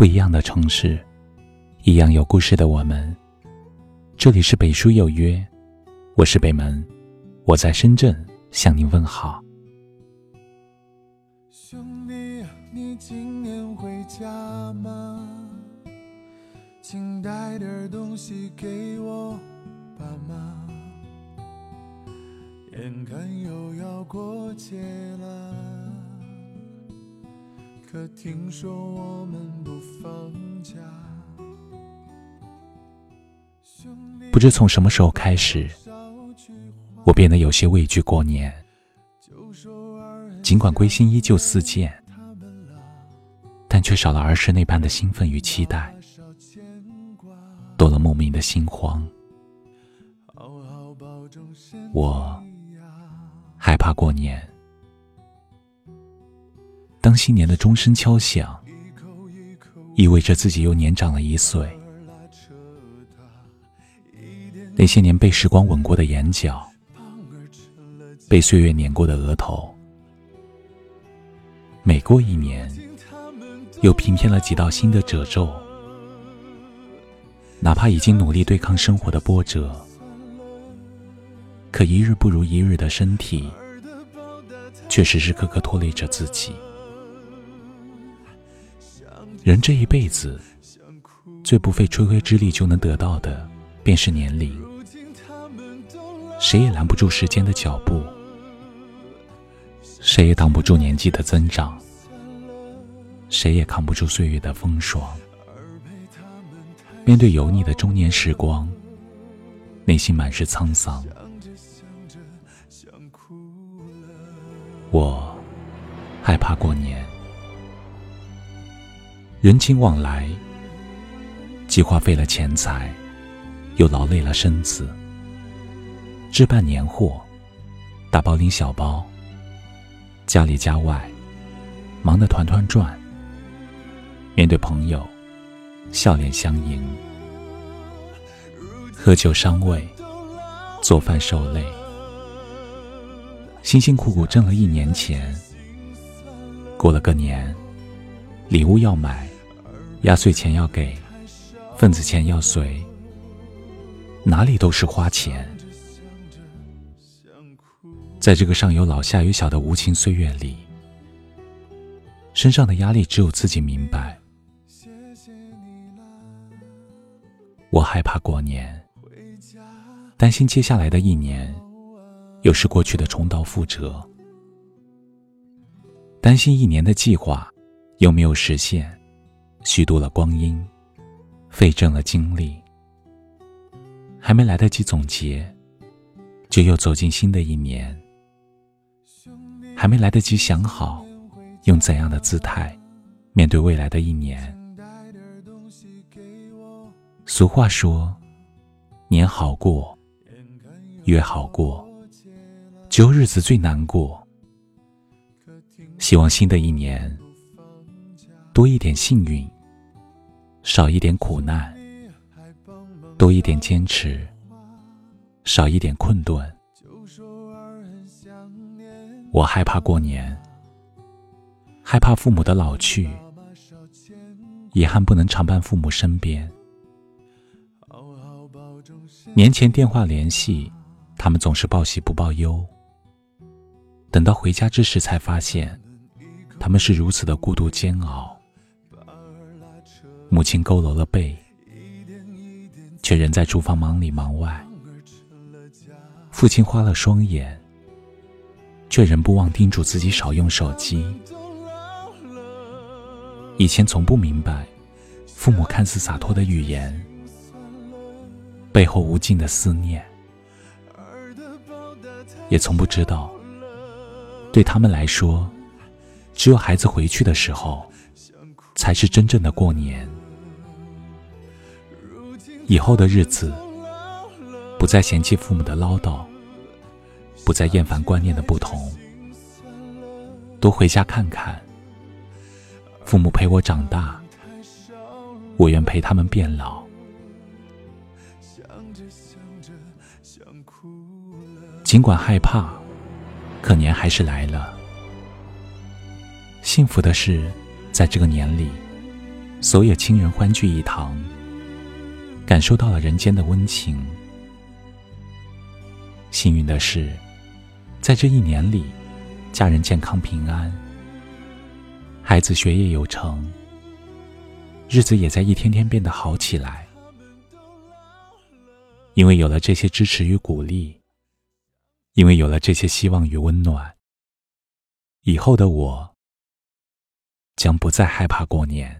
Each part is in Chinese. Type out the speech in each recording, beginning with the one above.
不一样的城市，一样有故事的我们。这里是北书有约，我是北门，我在深圳向您问好。兄弟，你今年回家吗？请带点东西给我爸妈。眼看又要过节了，可听说我们不放假。不知从什么时候开始，我变得有些畏惧过年。尽管归心依旧似箭，但却少了儿时那般的兴奋与期待，多了莫名的心慌。我。害怕过年。当新年的钟声敲响，意味着自己又年长了一岁。那些年被时光吻过的眼角，被岁月碾过的额头，每过一年，又平添了几道新的褶皱。哪怕已经努力对抗生活的波折。可一日不如一日的身体，却时时刻刻拖累着自己。人这一辈子，最不费吹灰之力就能得到的，便是年龄。谁也拦不住时间的脚步，谁也挡不住年纪的增长，谁也扛不住岁月的风霜。面对油腻的中年时光，内心满是沧桑。我害怕过年，人情往来，既花费了钱财，又劳累了身子。置办年货，大包拎小包，家里家外，忙得团团转。面对朋友，笑脸相迎，喝酒伤胃，做饭受累。辛辛苦苦挣了一年钱，过了个年，礼物要买，压岁钱要给，份子钱要随，哪里都是花钱。在这个上有老下有小的无情岁月里，身上的压力只有自己明白。我害怕过年，担心接下来的一年。又是过去的重蹈覆辙，担心一年的计划又没有实现，虚度了光阴，费尽了精力，还没来得及总结，就又走进新的一年，还没来得及想好用怎样的姿态面对未来的一年。俗话说，年好过，月好过。只有日子最难过。希望新的一年多一点幸运，少一点苦难；多一点坚持，少一点困顿。我害怕过年，害怕父母的老去，遗憾不能常伴父母身边。年前电话联系，他们总是报喜不报忧。等到回家之时，才发现他们是如此的孤独煎熬。母亲佝偻了背，却仍在厨房忙里忙外；父亲花了双眼，却仍不忘叮嘱自己少用手机。以前从不明白，父母看似洒脱的语言，背后无尽的思念，也从不知道。对他们来说，只有孩子回去的时候，才是真正的过年。以后的日子，不再嫌弃父母的唠叨，不再厌烦观念的不同，多回家看看。父母陪我长大，我愿陪他们变老。尽管害怕。可年还是来了。幸福的是，在这个年里，所有亲人欢聚一堂，感受到了人间的温情。幸运的是，在这一年里，家人健康平安，孩子学业有成，日子也在一天天变得好起来。因为有了这些支持与鼓励，因为有了这些希望与温暖，以后的我将不再害怕过年。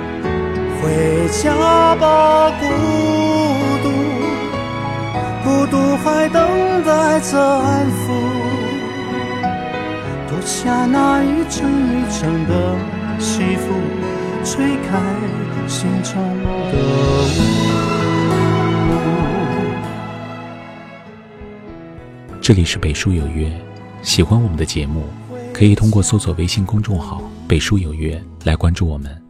回家吧，孤独，孤独还等待着安抚。脱下那一层一层的西服，吹开心中的雾。这里是北书有约，喜欢我们的节目，可以通过搜索微信公众号“北书有约”来关注我们。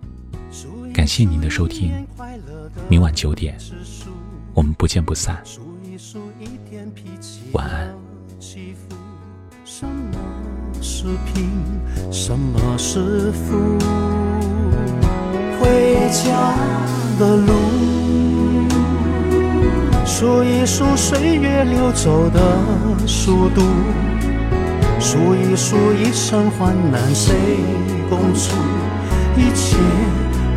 感谢您的收听，明晚九点，我们不见不散。晚安。什么是贫，什么是富？回家的路，数一数岁月流走的速度，数一数一生患难谁共处，一切。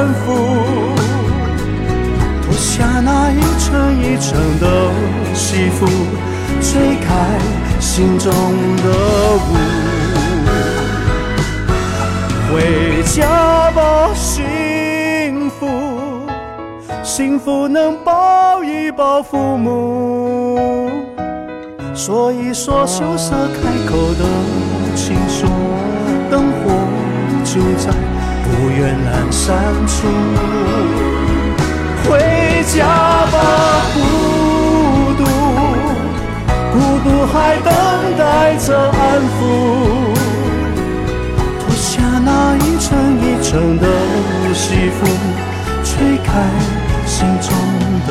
着安抚，脱下那一层一层的西服，吹开心中的雾。回家吧，幸福，幸福能抱一抱父母，说一说羞涩开口的情书，灯火就在。远阑珊处，回家吧，孤独，孤独还等待着安抚。脱下那一层一层的西服，吹开心中的